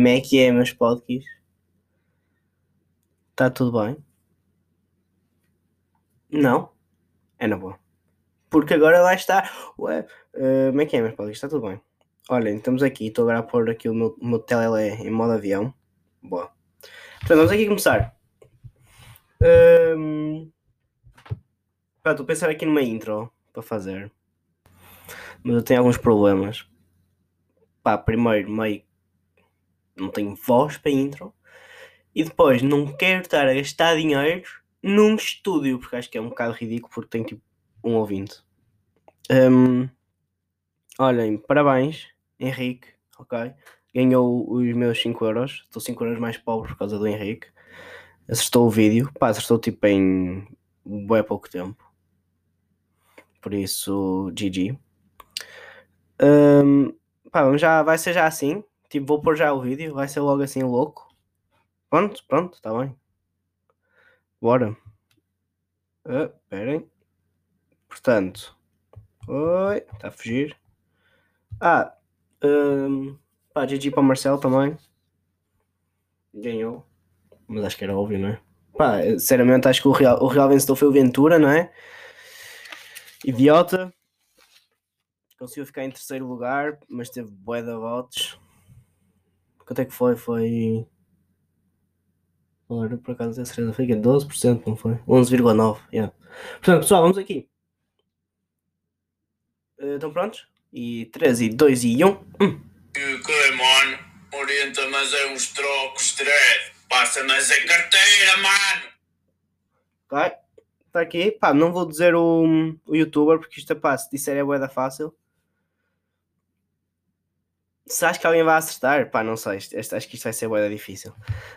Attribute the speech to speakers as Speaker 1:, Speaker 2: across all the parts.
Speaker 1: Como é que é, meus podcasts? Está tudo bem? Não? É na boa. Porque agora lá está. Ué, uh, como é que é, meus podcasts? Está tudo bem. Olhem, estamos aqui. Estou agora a pôr aqui o meu, o meu telele em modo avião. Boa. Portanto, vamos aqui começar. Um... Estou a pensar aqui numa intro para fazer. Mas eu tenho alguns problemas. Pá, primeiro, meio. Não tenho voz para intro. E depois, não quero estar a gastar dinheiro num estúdio, porque acho que é um bocado ridículo, porque tenho tipo um ouvinte. Um... Olhem, parabéns, Henrique, ok? Ganhou os meus 5 euros. Estou 5 euros mais pobre por causa do Henrique. Acertou o vídeo. Pá, acertou tipo em bem pouco tempo. Por isso, GG. Um, pá, já, vai ser já assim. Tipo, vou pôr já o vídeo. Vai ser logo assim louco. Pronto, pronto, está bem. Bora. Esperem. Uh, Portanto. Oi, está a fugir. Ah, um, pá, GG para o Marcelo também. Ganhou. Mas acho que era óbvio, não é? Pá, sinceramente acho que o real, o real vencedor foi o Ventura, não é? Idiota. Conseguiu ficar em terceiro lugar, mas teve de votos. Quanto é que foi? Foi. Ora, por acaso, a certeza foi que 12%, não foi? 11,9%. Yeah. Portanto, pessoal, vamos aqui. Uh, estão prontos? E 3, e 2, e 1. Hum.
Speaker 2: Que mano? Orienta mas é uns trocos, dread. Passa mas é carteira, mano.
Speaker 1: Ok. Está aqui. Pá, não vou dizer o, o youtuber porque isto é pá, se disser é boeda fácil. Se acho que alguém vai acertar, pá, não sei. Este, acho que isto vai ser boeda difícil.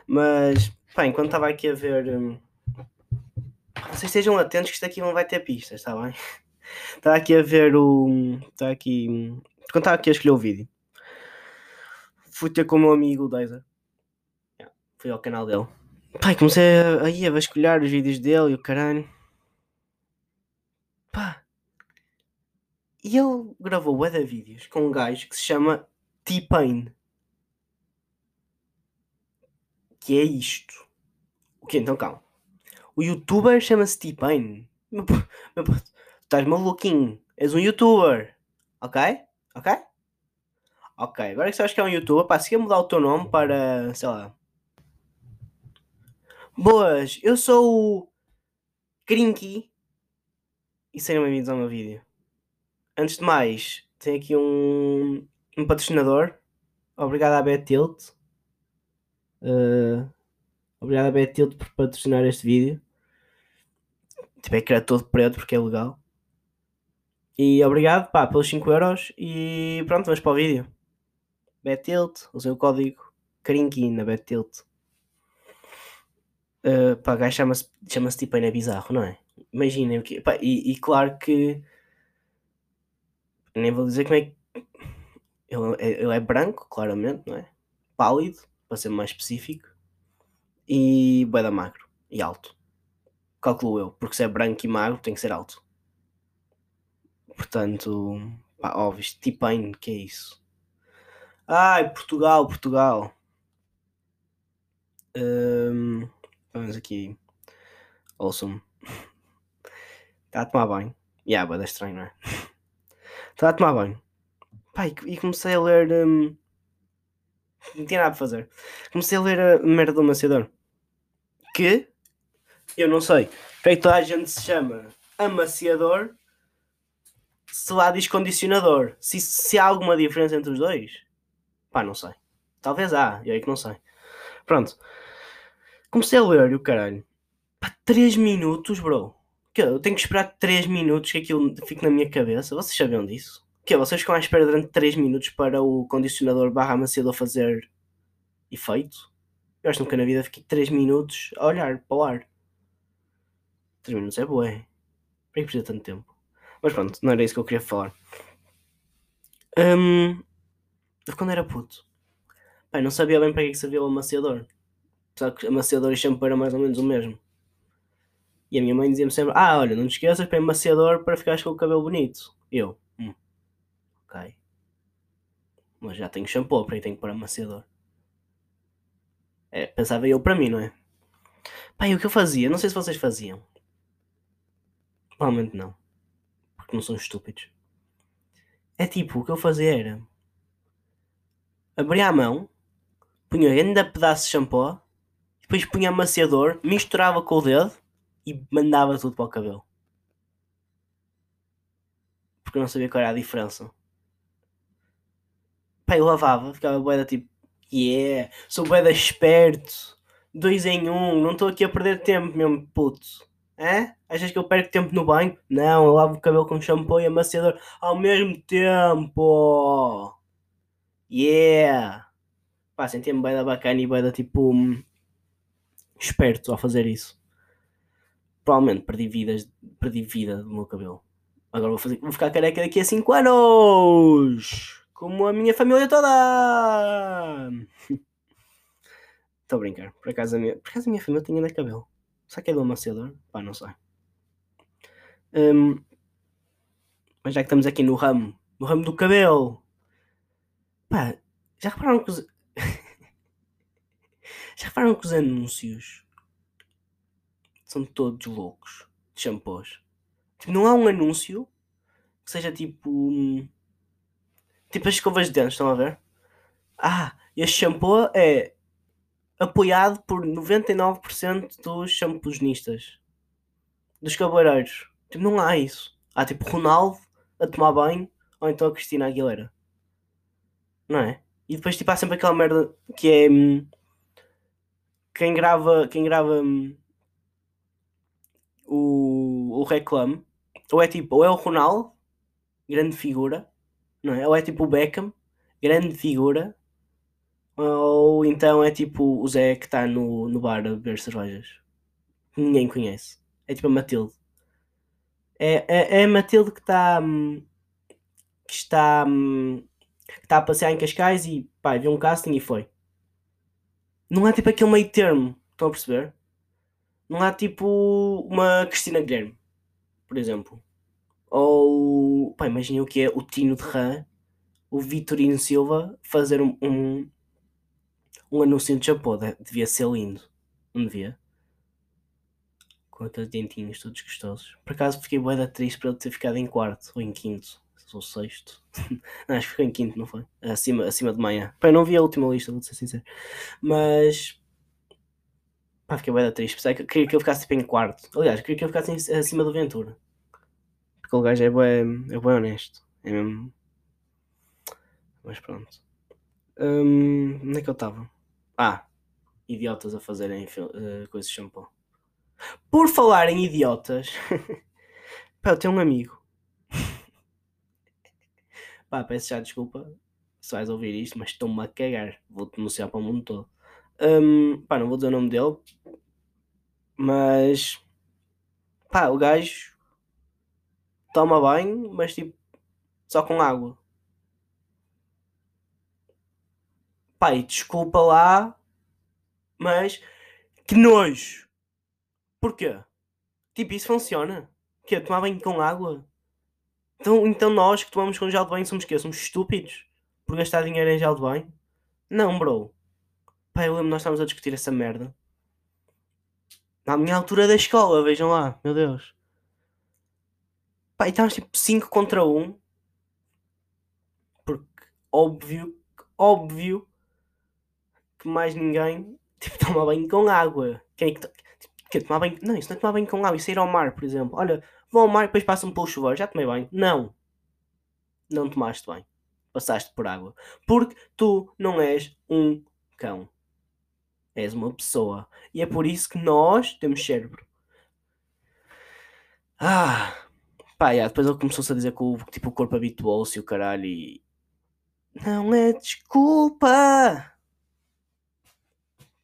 Speaker 1: Mas, pá, enquanto estava aqui a ver. Hum, vocês estejam atentos que isto aqui não vai ter pistas, está bem? Estava aqui a ver o. Está aqui. Quando estava aqui a escolher o vídeo, fui ter com o meu amigo o Deezer. Yeah, fui ao canal dele. Pai, comecei a, a, vasculhar os vídeos dele e o caralho. Pá. E ele gravou de vídeos com um gajo que se chama T-Pain. Que é isto. O que então, calma. O youtuber chama-se T-Pain. Meu, estás maluquinho. És um youtuber. Ok? Ok? Ok, agora que sabes que é um youtuber, pá, se quer mudar o teu nome para, sei lá. Boas, eu sou o Crinky e sejam bem-vindos ao meu vídeo. Antes de mais, tenho aqui um, um patrocinador. Obrigado à Betilt. Uh, obrigado à Betilt por patrocinar este vídeo. Tiver que era todo preto porque é legal. E obrigado pá, pelos 5 euros e pronto, vamos para o vídeo. Betilt, usei o código Crinky na Betilt. Uh, pá, gajo chama-se chama tipo ainda bizarro, não é? Imaginem o que. Pá, e, e, claro que. Nem vou dizer como é que. Ele, é, ele é branco, claramente, não é? Pálido, para ser mais específico. E boeda magro e alto. Calculo eu, porque se é branco e magro tem que ser alto. Portanto, pá, óbvio, T-Pain, que é isso? Ai, Portugal, Portugal. Um, vamos aqui. Ouçam-me. Está a tomar banho. Yeah, vai dar estranho, não é? Está a tomar banho. Pá, e, comecei a ler. Um, não tinha nada a fazer. Comecei a ler a merda do amaciador. Que eu não sei. Feito a gente se chama amaciador se lá diz condicionador. Se, se há alguma diferença entre os dois, pá, não sei. Talvez há, e aí que não sei. Pronto. Comecei a ler e o caralho. Pá, 3 minutos, bro. Que eu tenho que esperar 3 minutos que aquilo fique na minha cabeça. Vocês sabiam disso? Que vocês ficam à espera durante 3 minutos para o condicionador barra amaciador fazer efeito? Eu acho que nunca na vida fiquei 3 minutos a olhar para o ar. 3 minutos é boa. Para que precisa tanto tempo? Mas pronto, não era isso que eu queria falar. Um, quando era puto, não sabia bem para que, servia o amaciador. Apesar que amaciador sempre era mais ou menos o mesmo. E a minha mãe dizia-me sempre: Ah, olha, não te esqueças para amaciador para ficares com o cabelo bonito. Eu, hum, Mas já tenho shampoo, para aí tenho que pôr amaciador. É, pensava eu para mim, não é? E o que eu fazia? Não sei se vocês faziam. Provavelmente não. Porque não são estúpidos. É tipo, o que eu fazia era. Abria a mão, punha ainda pedaço de shampoo, depois punha amaciador, misturava com o dedo e mandava tudo para o cabelo. Porque eu não sabia qual era a diferença. Pá, eu lavava, ficava boeda tipo, yeah, sou boeda esperto, dois em um, não estou aqui a perder tempo, mesmo puto. É? Achas que eu perco tempo no banho? Não, eu lavo o cabelo com shampoo e amaciador ao mesmo tempo. Yeah! Pá, senti-me bem da bacana e bem da tipo. hum, esperto ao fazer isso. Provavelmente perdi, vidas, perdi vida do meu cabelo. Agora vou, fazer, vou ficar careca daqui a 5 anos! Como a minha família toda! Estou a brincar. Por acaso, a minha, por acaso a minha família tinha ainda cabelo. Será que é do amaciador? Pá, não sei. Hum, mas já que estamos aqui no ramo, no ramo do cabelo, pá, já repararam que os... já repararam que os anúncios são todos loucos de shampoos? Tipo, não há um anúncio que seja tipo. Tipo as escovas de dentes, estão a ver? Ah, este shampoo é apoiado por 99% dos shampoosnistas, dos cabeleireiros. Tipo, não há isso. Há tipo Ronaldo a tomar banho ou então a Cristina Aguilera. Não é? E depois tipo há sempre aquela merda que é hum, quem grava, quem grava hum, o, o reclame, ou é tipo, ou é o Ronaldo, grande figura, não é? Ou é tipo o Beckham, grande figura, ou então é tipo o Zé que está no, no bar a beber cervejas. Ninguém conhece. É tipo a Matilde. É, é, é a Matilde que está. hum, que está. hum, que está a passear em Cascais e pá, viu um casting e foi. Não há tipo aquele meio termo, estão a perceber? Não há tipo uma Cristina Guilherme, por exemplo. Ou, pá, imaginem o que é o Tino de Rã, o Vitorino Silva, fazer um, um, um anúncio de Japão. De- Devia ser lindo, não devia? Com aqueles dentinhos todos gostosos. Por acaso fiquei bué da triste para ele ter ficado em quarto ou em quinto, ou sexto. não, acho que ficou em quinto, não foi? Acima, acima de manhã. Pá, não vi a última lista, vou ser sincero. Mas. Pá, fiquei da triste. Pensei que queria que ele ficasse tipo em quarto. Aliás, queria que ele ficasse acima do Ventura. O gajo é bué, é bué honesto. É mesmo. Mas pronto. Hum, onde é que eu estava? Ah, idiotas a fazerem eh, coisas de shampoo. Por falar em idiotas, pá, eu tenho um amigo. Pá, peço já desculpa se vais ouvir isto, mas estou-me a cagar. Vou-te denunciar para o mundo todo. Hum, pá, não vou dizer o nome dele, mas pá, o gajo toma banho, mas tipo só com água. E desculpa lá, mas que nojo. Porquê? Tipo, isso funciona? Que é tomar banho com água? Então, então nós que tomamos com gel de banho somos quê? Somos estúpidos? Por gastar dinheiro em gel de banho? Não, bro. Pá, eu lembro nós estávamos a discutir essa merda. Na minha altura da escola, vejam lá, meu Deus. Pá, e estávamos tipo 5 contra 1. Um, porque óbvio, óbvio que mais ninguém tipo, toma banho com água. Quem é que, tipo, que tomar banho? Não, isso não é tomar banho com água, isso é ir ao mar, por exemplo. Olha, vou ao mar e depois passam pelo chuveiro, já tomei banho. Não. Não tomaste banho. Passaste por água. Porque tu não és um cão. És uma pessoa. E é por isso que nós temos cérebro. Ah, pá, yeah, depois ele começou-se a dizer que o, tipo, o corpo habituou-se e o caralho e. Não é desculpa!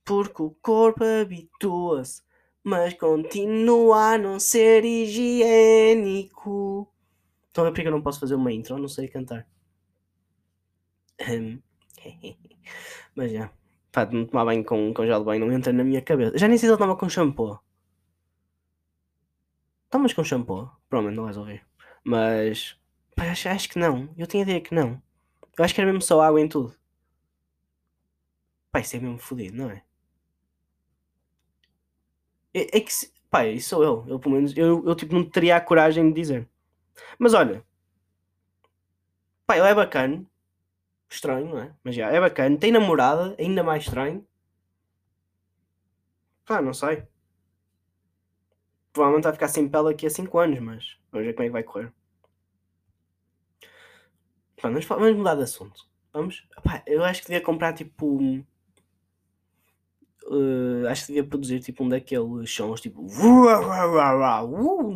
Speaker 1: Porque o corpo habitua-se, mas continua a não ser higiênico. A ver porque eu não posso fazer uma intro? Não sei cantar. Mas já. Pá, de não tomar banho com, com gel de banho não entra na minha cabeça. Já nem sei se ele toma com shampoo. Tomas com shampoo? Provavelmente não vais ouvir. Mas. Pá, acho, acho que não. Eu tinha ideia que não. Eu acho que era mesmo só água em tudo. Pá, isso é mesmo fodido, não é? É, é que, se- pá, isso sou eu. Eu, pelo menos, eu, eu tipo, não teria a coragem de dizer. Mas olha, pá, ele é bacana. Estranho, não é? Mas já, é bacana. Tem namorada, ainda mais estranho. Pá, não sei. Provavelmente vai ficar sem pele daqui a 5 anos, mas vamos ver como é que vai correr. Pá, vamos, vamos mudar de assunto. Vamos? Eu acho que devia comprar tipo. um, eh, acho que devia produzir tipo um daqueles sons tipo. Uh,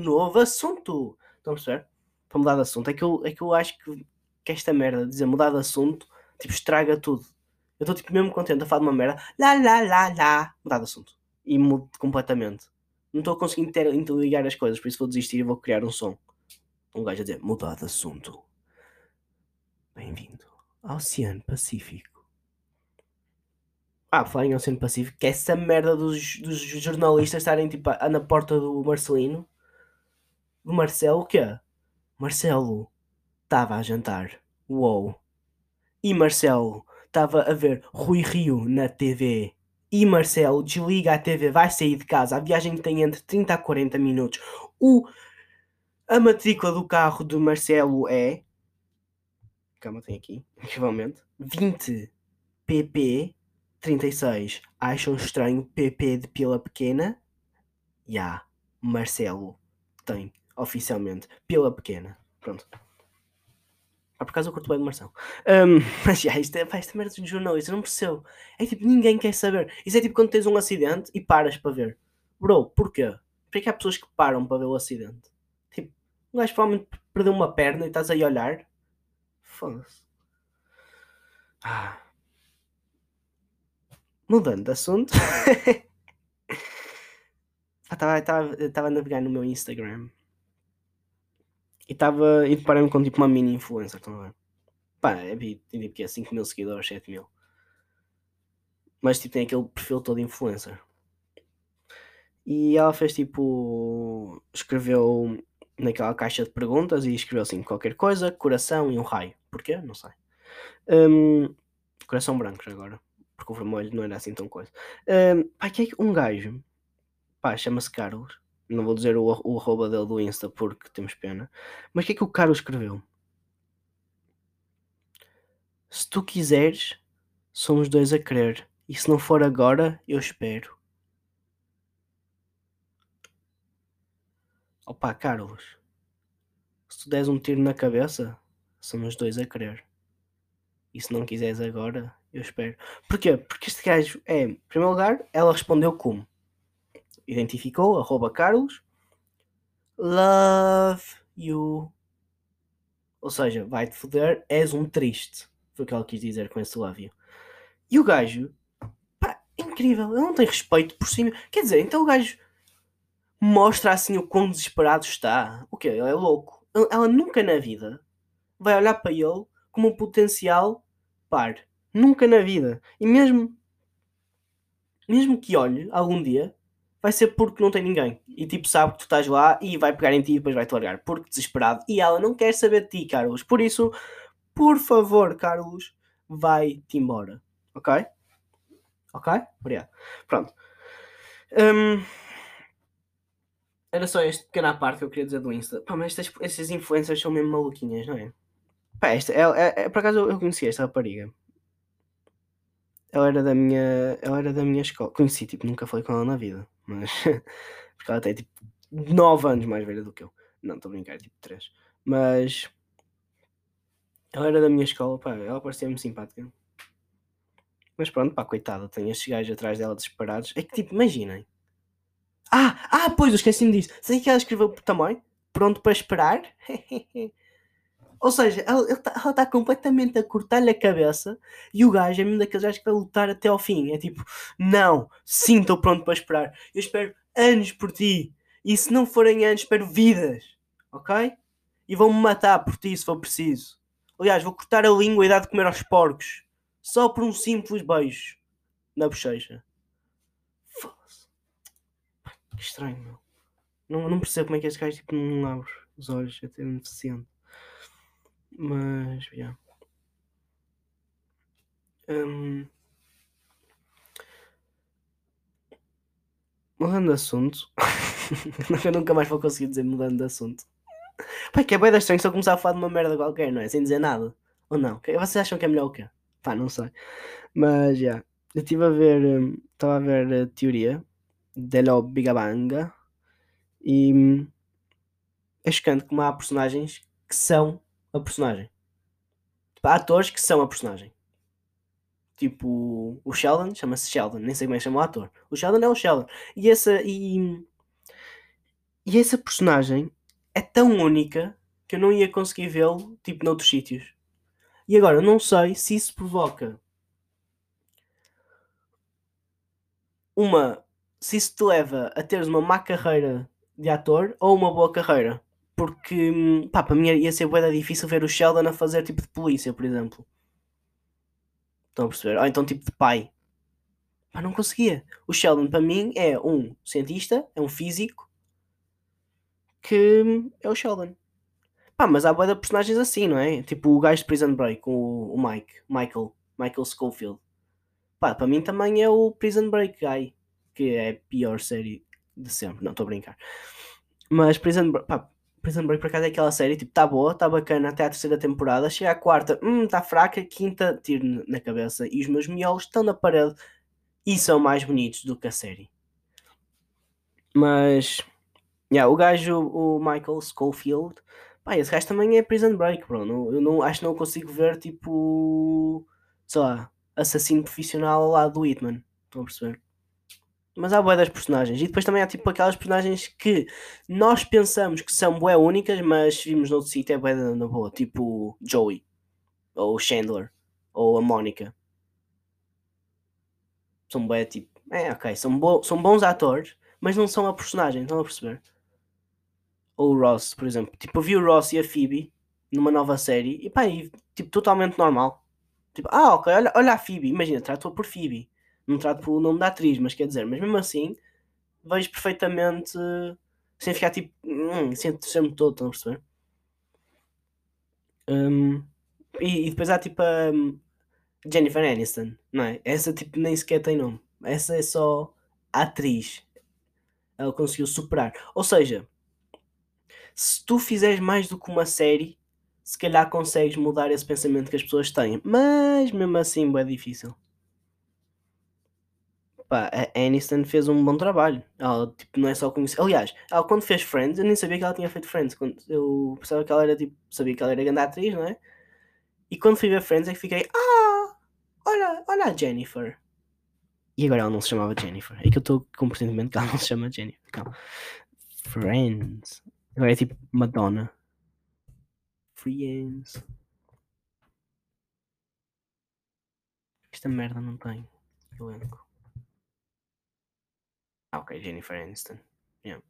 Speaker 1: novo assunto! Estão a perceber? Para mudar de assunto. É que eu, é que eu acho que, que esta merda, dizer mudar de assunto, tipo, estraga tudo. Eu estou tipo mesmo contente a falar de uma merda. Lá, lá, lá, lá. Mudar de assunto. E mudo completamente. Não estou conseguindo ter, interligar as coisas, por isso vou desistir e vou criar um som. Um gajo a dizer, mudar de assunto. Bem-vindo ao Oceano Pacífico. Ah, falar em Oceano Pacífico, que é essa merda dos, dos jornalistas estarem tipo na porta do Marcelino. Do Marcelo, o quê? Marcelo estava a jantar. Uou. E Marcelo estava a ver Rui Rio na TV. E Marcelo desliga a TV, vai sair de casa. A viagem tem entre 30 a 40 minutos. O, a matrícula do carro de Marcelo é. Calma, tem aqui, incrivelmente. 20 PP 36. Acham estranho PP de pila pequena? Já. Yeah. Marcelo tem, oficialmente, pila pequena. Pronto. Ah, por acaso eu curto bem de Marcelo. Um, mas já, isto é, pá, esta merda de jornalista, não percebo. É tipo, ninguém quer saber. Isso é tipo quando tens um acidente e paras para ver. Bro, porquê? Porquê há pessoas que param para ver o acidente? Tipo, um gajo provavelmente perdeu uma perna e estás aí a olhar. Foda-se. Ah. Mudando de assunto. Estava a navegar no meu Instagram. E estava. E deparei-me com tipo uma mini influencer, estão a ver? Pá, é tipo que é 5 mil seguidores, 7 mil. Mas tipo tem aquele perfil todo influencer. E ela fez tipo. Escreveu naquela caixa de perguntas e escreveu assim: qualquer coisa, coração e um raio. Porquê? Não sei. Um, coração branco agora. Porque o vermelho não era assim tão coisa. Um, pá, que é que um gajo. Pá, chama-se Carlos. Não vou dizer o, o arroba dele do Insta porque temos pena. Mas o que é que o Carlos escreveu? Se tu quiseres, somos dois a querer. E se não for agora, eu espero. Opa, Carlos. Se tu des um tiro na cabeça, somos dois a querer. E se não quiseres agora, eu espero. Porquê? Porque este gajo é, em primeiro lugar, ela respondeu como? Identificou, arroba Carlos. Love you. Ou seja, vai-te foder, és um triste. Foi o que ela quis dizer com esse love you. E o gajo, pá, incrível, ele não tem respeito por cima. Quer dizer, então o gajo mostra assim o quão desesperado está. O quê? Ele é louco. Ela nunca na vida vai olhar para ele como um potencial par. Nunca na vida. E mesmo mesmo que olhe algum dia, vai ser porque não tem ninguém. E tipo, sabe que tu estás lá e vai pegar em ti e depois vai-te largar. Porque desesperado. E ela não quer saber de ti, Carlos. Por isso, por favor, Carlos, vai-te embora. Ok? Ok? Obrigado. Pronto. Um, era só este pequena parte que eu queria dizer do Insta. Pá, mas estas, estas influências são mesmo maluquinhas, não é? Pá, esta, é, é, por acaso eu conheci esta rapariga. Ela era da minha. Ela era da minha escola. Conheci, tipo, nunca falei com ela na vida. Mas. porque ela tem tipo 9 anos mais velha do que eu. Não, estou a brincar, tipo 3. Mas. Ela era da minha escola, pá, ela parecia-me simpática. Mas pronto, pá, coitada, tem estes gajos atrás dela desesperados. É que tipo, imaginem. Ah, ah, pois, eu esqueci-me disso. Sei que ela escreveu também. Pronto para esperar. Ou seja, ela está tá completamente a cortar-lhe a cabeça e o gajo é mesmo daqueles gajos que vai lutar até ao fim. É tipo, não, sim, estou pronto para esperar. Eu espero anos por ti. E se não forem anos, espero vidas. Ok? E vão-me matar por ti se for preciso. Aliás, vou cortar a língua e dar de comer aos porcos. Só por um simples beijo na bochecha. Foda-se. Que estranho, meu. Não, não percebo como é que este gajo tipo, não abre os olhos. É até deficiente. Mas, já. Yeah. Um, mudando de assunto. eu nunca mais vou conseguir dizer mudando de assunto. Pá, que é bem estranho se eu começar a falar de uma merda qualquer, não é? Sem dizer nada. Ou não? Vocês acham que é melhor o quê? Pá, não sei. Mas, já. Yeah. Eu estive a ver. Estava a ver a teoria Delo Bigabanga e hum, é chocante como há personagens que são a personagem. Há atores que são a personagem. Tipo, o Sheldon chama-se Sheldon, nem sei como é que chama o ator. O Sheldon é o Sheldon. E essa, e, e essa personagem é tão única que eu não ia conseguir vê-lo tipo noutros sítios. E agora, não sei se isso provoca uma. Se isso te leva a teres uma má carreira de ator ou uma boa carreira. Porque, hum, pá, para mim ia ser bem difícil ver o Sheldon a fazer tipo de polícia, por exemplo. Estão a perceber? Ou então tipo de pai. Pá, não conseguia. O Sheldon para mim é um cientista, é um físico que hum, é o Sheldon. Pá, mas há boa de personagens assim, não é? Tipo o gajo de Prison Break, o, o Mike, Michael, Michael Schofield. Pá, para mim também é o Prison Break guy, que é a pior série de sempre. Não, estou a brincar. Mas Prison Break, pá, Prison Break por acaso é aquela série, tipo, tá boa, tá bacana até a terceira temporada. Chega à quarta, hum, tá fraca. Quinta, tiro na cabeça. E os meus miolos estão na parede e são mais bonitos do que a série. Mas, yeah, o gajo, o Michael Schofield, pá, esse gajo também é Prison Break, bro. Não, eu não, acho que não consigo ver, tipo, sei lá, assassino profissional lá do Hitman. Estão a perceber? Mas há boé das personagens. E depois também há tipo aquelas personagens que nós pensamos que são boé únicas, mas vimos no outro sítio é boé na boa. Tipo Joey. Ou Chandler. Ou a Mónica. São boé tipo. É, ok. São, bo são bons atores, mas não são a personagem. Estão a perceber? Ou o Ross, por exemplo. Tipo, eu vi o Ross e a Phoebe numa nova série e pá, e, tipo, totalmente normal. Tipo, ah, ok, olha, olha a Phoebe. Imagina, tratou por Phoebe não trato pelo nome da atriz, mas quer dizer, mas mesmo assim vejo perfeitamente sem ficar tipo, hum, sem entusiasmo todo, estão a perceber? Um, e, e, depois há tipo a um, Jennifer Aniston, não é? Essa tipo nem sequer tem nome, essa é só atriz. Ela conseguiu superar. Ou seja, se tu fizeres mais do que uma série, se calhar consegues mudar esse pensamento que as pessoas têm, mas mesmo assim é difícil pá, a Aniston fez um bom trabalho. Ela, tipo, não é só conhecer. Aliás, ela quando fez Friends, eu nem sabia que ela tinha feito Friends. Quando eu pensava que ela era, tipo, sabia que ela era grande atriz, não é? E quando fui ver Friends é que fiquei, ah, olha, olha a Jennifer. E agora ela não se chamava Jennifer. É que eu estou com o pressentimento que ela não se chama Jennifer. Calma. Friends. Agora é tipo Madonna. Friends. Esta merda não tem elenco. Ah, ok, Jennifer Aniston. Yeah.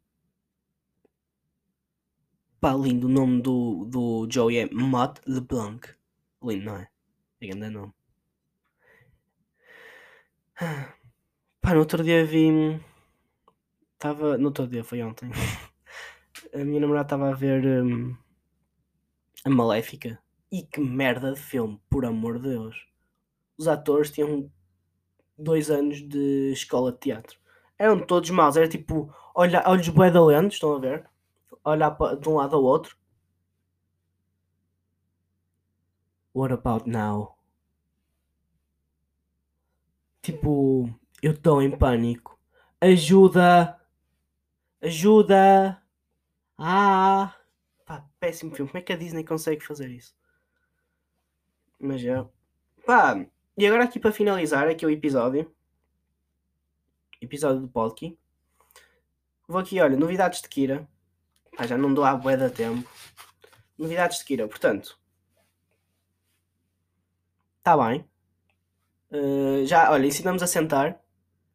Speaker 1: Pá, lindo. O nome do, do Joey é Matt LeBlanc. Lindo, não é? É grande nome. Pá, no outro dia vi. Estava. No outro dia, foi ontem. a minha namorada estava a ver. Um, a Maléfica. E que merda de filme, por amor de Deus. Os atores tinham dois anos de escola de teatro eram todos maus. Era tipo, olha, olhos bué lentos, estão a ver? Olhar de um lado ao outro. What about now? Tipo, eu estou em pânico. Ajuda! Ajuda! Ah! Pá, péssimo filme. Como é que a Disney consegue fazer isso? Mas já. Pá, e agora aqui para finalizar aqui o episódio episódio do podcast. Vou aqui, olha, novidades de Kira. Ah, já não dou a bué da tempo. Novidades de Kira, portanto. Está bem. Uh, já, olha, ensinamos a sentar.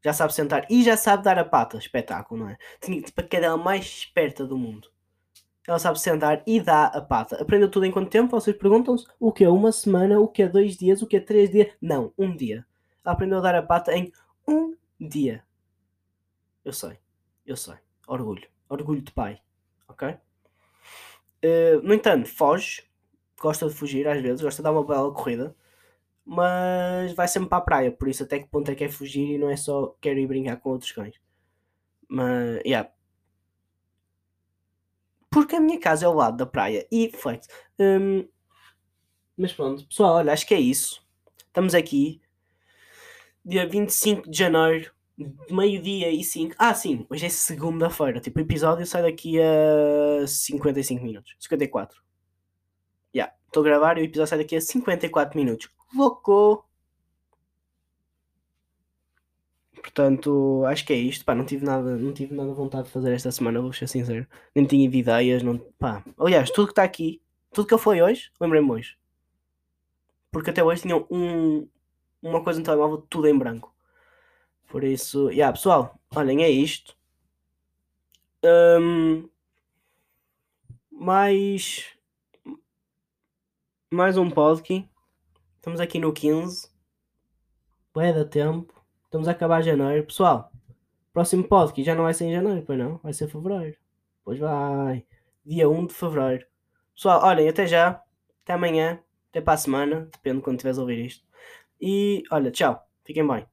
Speaker 1: Já sabe sentar e já sabe dar a pata. Espetáculo, não é? Tinha tipo a cadela mais esperta do mundo. Ela sabe sentar e dá a pata. Aprendeu tudo em quanto tempo? Vocês perguntam-se o que é uma semana, o que é dois dias, o que é três dias? Não, um dia. Ela aprendeu a dar a pata em um dia. Eu sei, eu sei. Orgulho. Orgulho de pai. Ok? Uh, no entanto, foge. Gosta de fugir às vezes, gosta de dar uma bela corrida. Mas vai sempre para a praia. Por isso, até que ponto é que é fugir e não é só quero ir brincar com outros cães. Mas, yeah. Porque a minha casa é ao lado da praia. E flex. Um, mas pronto, pessoal, olha, acho que é isso. Estamos aqui. Dia 25 de janeiro, meio-dia e 5. Ah, sim, hoje é segunda-feira. Tipo, o episódio sai daqui a 55 minutos. 54. Já, yeah, estou a gravar e o episódio sai daqui a 54 minutos. Louco! Portanto, acho que é isto. Pá, não tive nada, não tive nada vontade de fazer esta semana, vou ser sincero. Nem tinha ideias, não. Pá, aliás, tudo que está aqui, tudo que eu falei hoje, lembrei-me hoje. Porque até hoje tinha um, uma coisa no telemóvel tudo em branco. Por isso, yeah, pessoal, olhem, é isto. Um, mais. Mais um podcast. Estamos aqui no 15. Vai dar tempo. Estamos a acabar janeiro. Pessoal, próximo podcast já não vai ser em janeiro, pois não? Vai ser fevereiro. Pois vai. Dia 1 de fevereiro. Pessoal, olhem, até já. Até amanhã. Até para a semana. Depende de quando estiveres a ouvir isto. E olha, tchau. Fiquem bem.